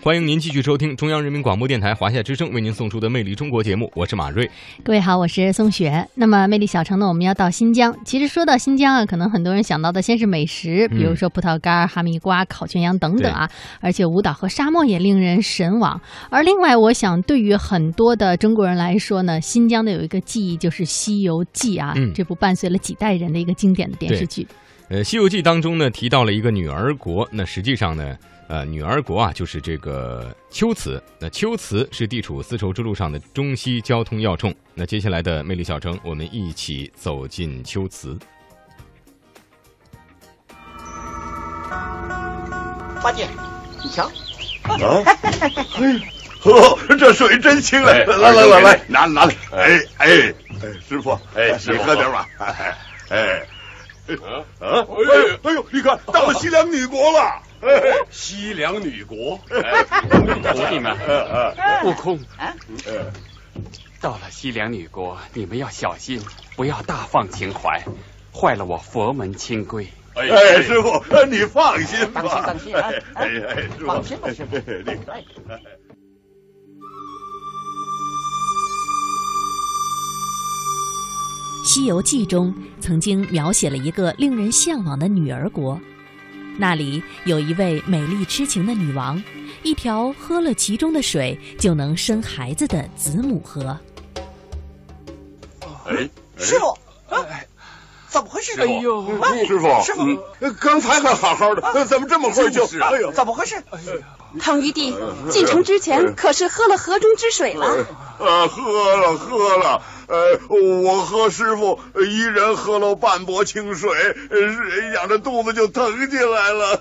欢迎您继续收听中央人民广播电台华夏之声为您送出的《魅力中国》节目，我是马瑞。各位好，我是宋雪。那么，魅力小城呢，我们要到新疆。其实说到新疆啊，可能很多人想到的先是美食，比如说葡萄干、哈密瓜、烤全羊等等啊，而且舞蹈和沙漠也令人神往。而另外，我想对于很多的中国人来说呢，新疆的有一个记忆就是《西游记》啊，这部伴随了几代人的一个经典的电视剧。呃，《西游记》当中呢提到了一个女儿国，那实际上呢，呃，女儿国啊就是这个龟兹。那龟兹是地处丝绸之路上的中西交通要冲。那接下来的魅力小城，我们一起走进龟兹。八戒，你瞧，啊，嘿，呵，这水真清啊！来来来来，拿拿来，哎哎哎，师傅，哎，你喝点吧，哎哎。啊啊！哎呦，你看到了西凉女国了。西凉女国，徒弟们，悟空，到了西凉女国，你们要小心，不要大放情怀，坏了我佛门清规。哎，师傅，你放心吧，放心，放心啊！哎哎，放心吧，师傅。《西游记》中曾经描写了一个令人向往的女儿国，那里有一位美丽痴情的女王，一条喝了其中的水就能生孩子的子母河。哎，师傅，哎怎么回事？哎呦，师傅，师傅，刚才还好好的，怎么这么快就……哎呦，怎么回事？唐玉帝进城之前可是喝了河中之水了？呃，喝了，喝了。呃，我和师傅一人喝了半钵清水，养着肚子就疼起来了。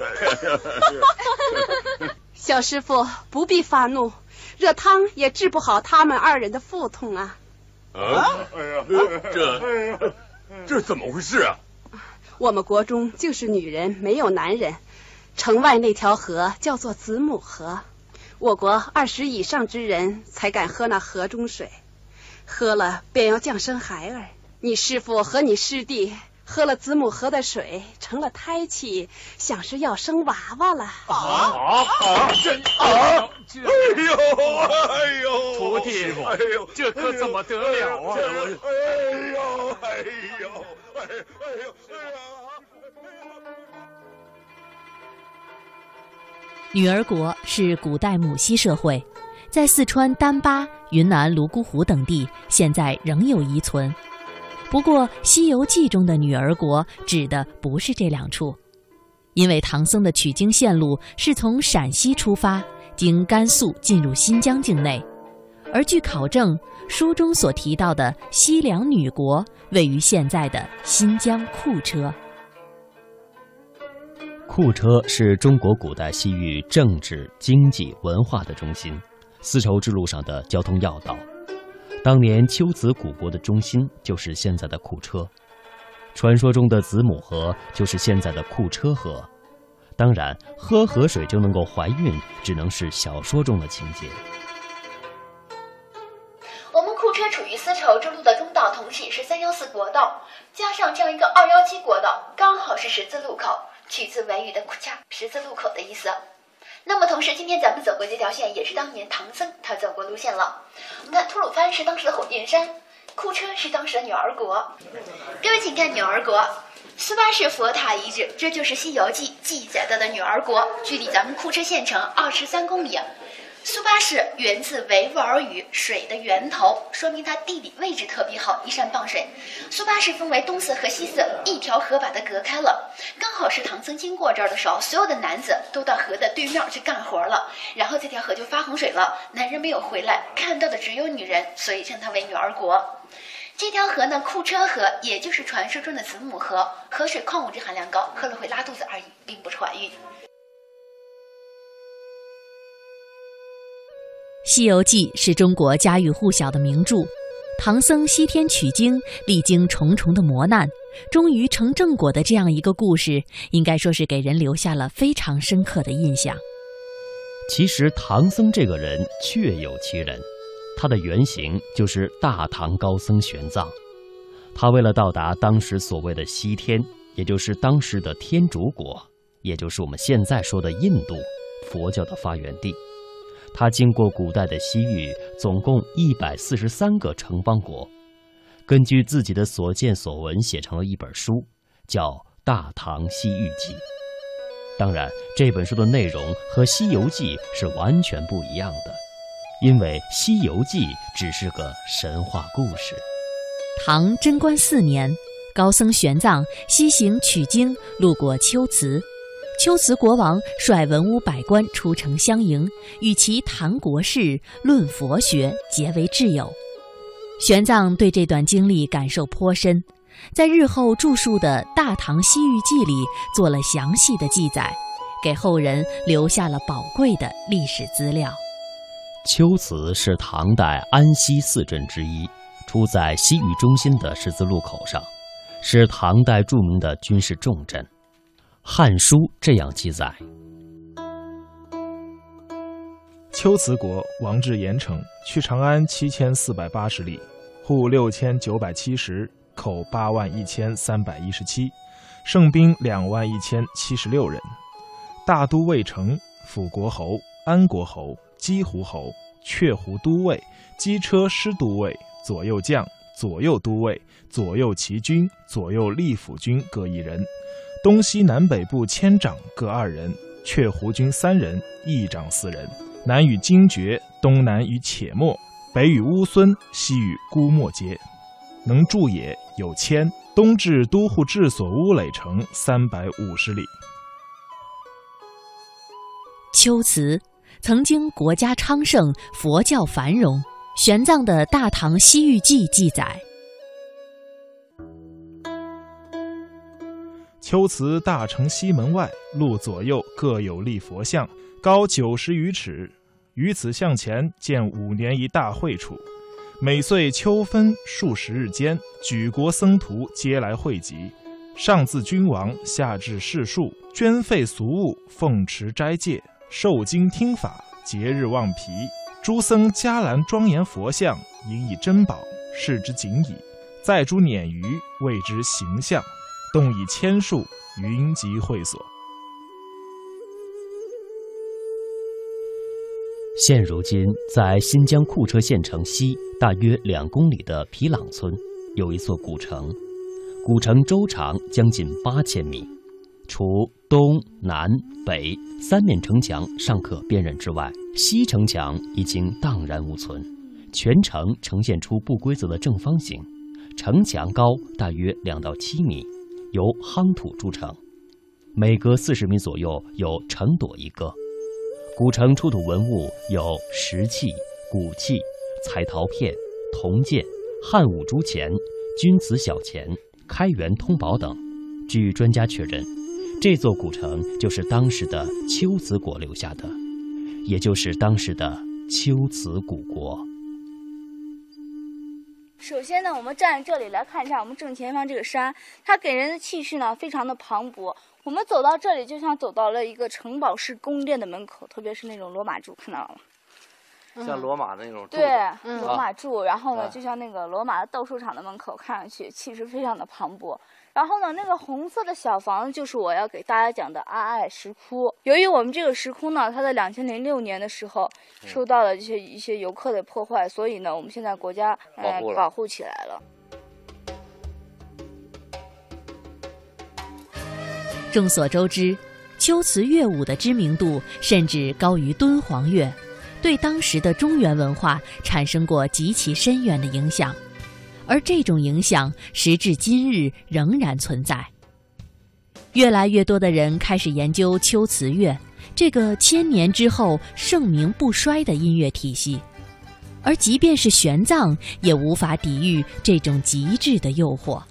小师傅不必发怒，热汤也治不好他们二人的腹痛啊。啊！哎呀，这这怎么回事啊？我们国中就是女人没有男人，城外那条河叫做子母河，我国二十以上之人才敢喝那河中水。喝了便要降生孩儿，你师傅和你师弟喝了子母河的水，成了胎气，想是要生娃娃了。啊啊！真啊！哎呦哎呦！徒弟，哎呦，这可怎么得了啊？哎呦哎呦哎呦哎呦！女儿国是古代母系社会。在四川丹巴、云南泸沽湖等地，现在仍有遗存。不过，《西游记》中的女儿国指的不是这两处，因为唐僧的取经线路是从陕西出发，经甘肃进入新疆境内。而据考证，书中所提到的西凉女国位于现在的新疆库车。库车是中国古代西域政治、经济、文化的中心。丝绸之路上的交通要道，当年龟兹古国的中心就是现在的库车，传说中的子母河就是现在的库车河。当然，喝河水就能够怀孕，只能是小说中的情节。我们库车处于丝绸之路的中道，同时也是三幺四国道，加上这样一个二幺七国道，刚好是十字路口，取自维语的库恰，十字路口的意思。那么同时，今天咱们走过这条线，也是当年唐僧他走过路线了。我们看吐鲁番是当时的火焰山，库车是当时的女儿国。各位请看女儿国，苏巴是佛塔遗址，这就是《西游记》记载到的女儿国，距离咱们库车县城二十三公里。苏巴氏源自维吾尔语“水的源头”，说明它地理位置特别好，依山傍水。苏巴氏分为东寺和西寺，一条河把它隔开了。刚好是唐僧经过这儿的时候，所有的男子都到河的对面去干活了，然后这条河就发洪水了。男人没有回来，看到的只有女人，所以称它为女儿国。这条河呢，库车河，也就是传说中的子母河，河水矿物质含量高，喝了会拉肚子而已，并不是怀孕。《西游记》是中国家喻户晓的名著，唐僧西天取经，历经重重的磨难，终于成正果的这样一个故事，应该说是给人留下了非常深刻的印象。其实，唐僧这个人确有其人，他的原型就是大唐高僧玄奘。他为了到达当时所谓的西天，也就是当时的天竺国，也就是我们现在说的印度，佛教的发源地。它经过古代的西域，总共一百四十三个城邦国，根据自己的所见所闻写成了一本书，叫《大唐西域记》。当然，这本书的内容和《西游记》是完全不一样的，因为《西游记》只是个神话故事。唐贞观四年，高僧玄奘西行取经，路过龟兹，龟兹国王率文武百官出城相迎，与其谈国事、论佛学，结为挚友。玄奘对这段经历感受颇深。在日后著述的《大唐西域记》里做了详细的记载，给后人留下了宝贵的历史资料。龟兹是唐代安西四镇之一，处在西域中心的十字路口上，是唐代著名的军事重镇。《汉书》这样记载：秋辞国王至盐城，去长安七千四百八十里，户六千九百七十。口八万一千三百一十七，胜兵两万一千七十六人。大都尉城、辅国侯、安国侯、鸡胡侯、却胡都尉、机车师都尉、左右将、左右都尉、左右骑军、左右吏府军各一人。东西南北部千长各二人，却胡军三人，一长四人。南与荆绝，东南与且末，北与乌孙，西与姑墨街。能驻也有千，东至都护治所乌垒城三百五十里。龟兹曾经国家昌盛，佛教繁荣。玄奘的《大唐西域记》记载：秋祠大城西门外，路左右各有立佛像，高九十余尺。于此向前，见五年一大会处。每岁秋分数十日间，举国僧徒皆来汇集，上自君王，下至士庶，捐费俗物，奉持斋戒，受经听法，节日望皮。诸僧伽蓝庄严佛像，引以珍宝，视之仅矣。再诸碾鱼，谓之形象，动以千数，云集会所。现如今，在新疆库车县城西大约两公里的皮朗村，有一座古城。古城周长将近八千米，除东南北三面城墙尚可辨认之外，西城墙已经荡然无存。全城呈现出不规则的正方形，城墙高大约两到七米，由夯土筑成，每隔四十米左右有城垛一个。古城出土文物有石器、骨器、彩陶片、铜剑、汉武铢钱、钧瓷小钱、开元通宝等。据专家确认，这座古城就是当时的龟兹国留下的，也就是当时的龟兹古国。首先呢，我们站在这里来看一下我们正前方这个山，它给人的气势呢非常的磅礴。我们走到这里，就像走到了一个城堡式宫殿的门口，特别是那种罗马柱，看到了吗？像罗马的那种对罗马柱，然后呢，就像那个罗马的斗兽场的门口，看上去气势非常的磅礴。然后呢，那个红色的小房子就是我要给大家讲的阿爱石窟。由于我们这个石窟呢，它在两千零六年的时候受到了一些一些游客的破坏，所以呢，我们现在国家呃保护起来了。众所周知，龟兹乐舞的知名度甚至高于敦煌乐，对当时的中原文化产生过极其深远的影响，而这种影响时至今日仍然存在。越来越多的人开始研究龟兹乐这个千年之后盛名不衰的音乐体系，而即便是玄奘也无法抵御这种极致的诱惑。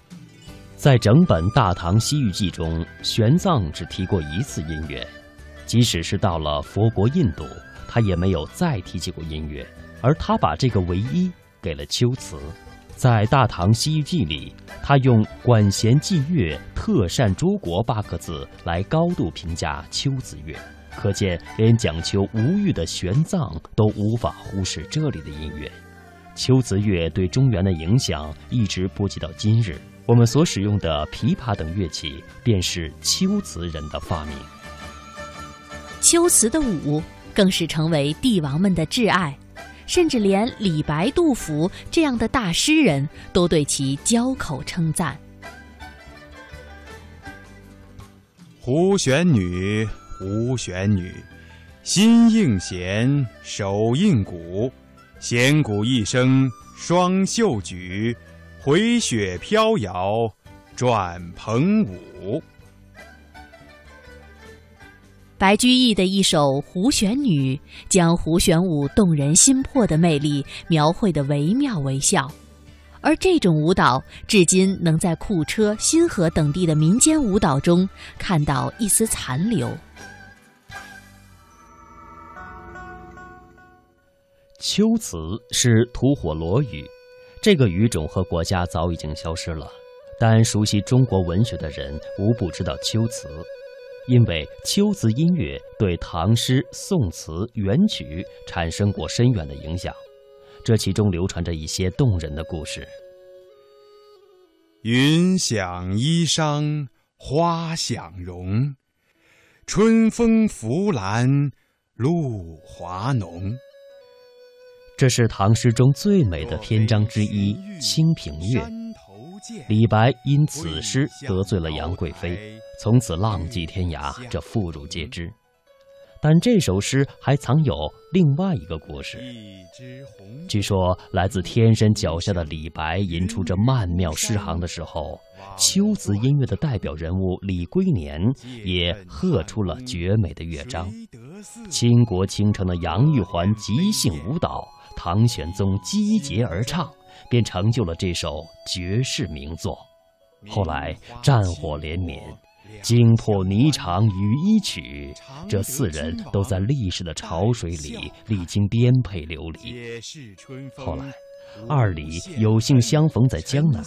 在整本《大唐西域记》中，玄奘只提过一次音乐，即使是到了佛国印度，他也没有再提起过音乐。而他把这个唯一给了龟兹。在《大唐西域记》里，他用“管弦伎乐，特善诸国”八个字来高度评价龟兹乐，可见连讲求无欲的玄奘都无法忽视这里的音乐。龟兹乐对中原的影响一直波及到今日。我们所使用的琵琶等乐器，便是龟兹人的发明。龟兹的舞更是成为帝王们的挚爱，甚至连李白、杜甫这样的大诗人都对其交口称赞。胡旋女，胡旋女，心应弦，手应鼓，弦鼓一声双袖举，回雪飘摇转蓬舞。白居易的一首《胡旋女》，将胡旋舞动人心魄的魅力描绘得惟妙惟肖，而这种舞蹈至今能在库车、新河等地的民间舞蹈中看到一丝残留。秋词是吐火罗语，这个语种和国家早已经消失了，但熟悉中国文学的人无不知道秋词。因为秋词音乐对唐诗、宋词、元曲产生过深远的影响，这其中流传着一些动人的故事。云想衣裳花想容，春风拂槛露华浓。这是唐诗中最美的篇章之一《清平乐》。李白因此诗得罪了杨贵妃，从此浪迹天涯，这妇孺皆知。但这首诗还藏有另外一个故事。据说，来自天山脚下的李白吟出这曼妙诗行的时候，秋词音乐的代表人物李龟年也喝出了绝美的乐章。倾国倾城的杨玉环即兴舞蹈，唐玄宗击节而唱。便成就了这首绝世名作。后来战火连绵，惊破霓裳羽衣曲，这四人都在历史的潮水里历经颠沛流离。后来，二李有幸相逢在江南，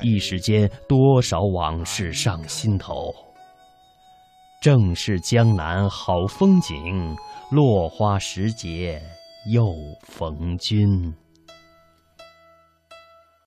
一时间多少往事上心头。正是江南好风景，落花时节又逢君。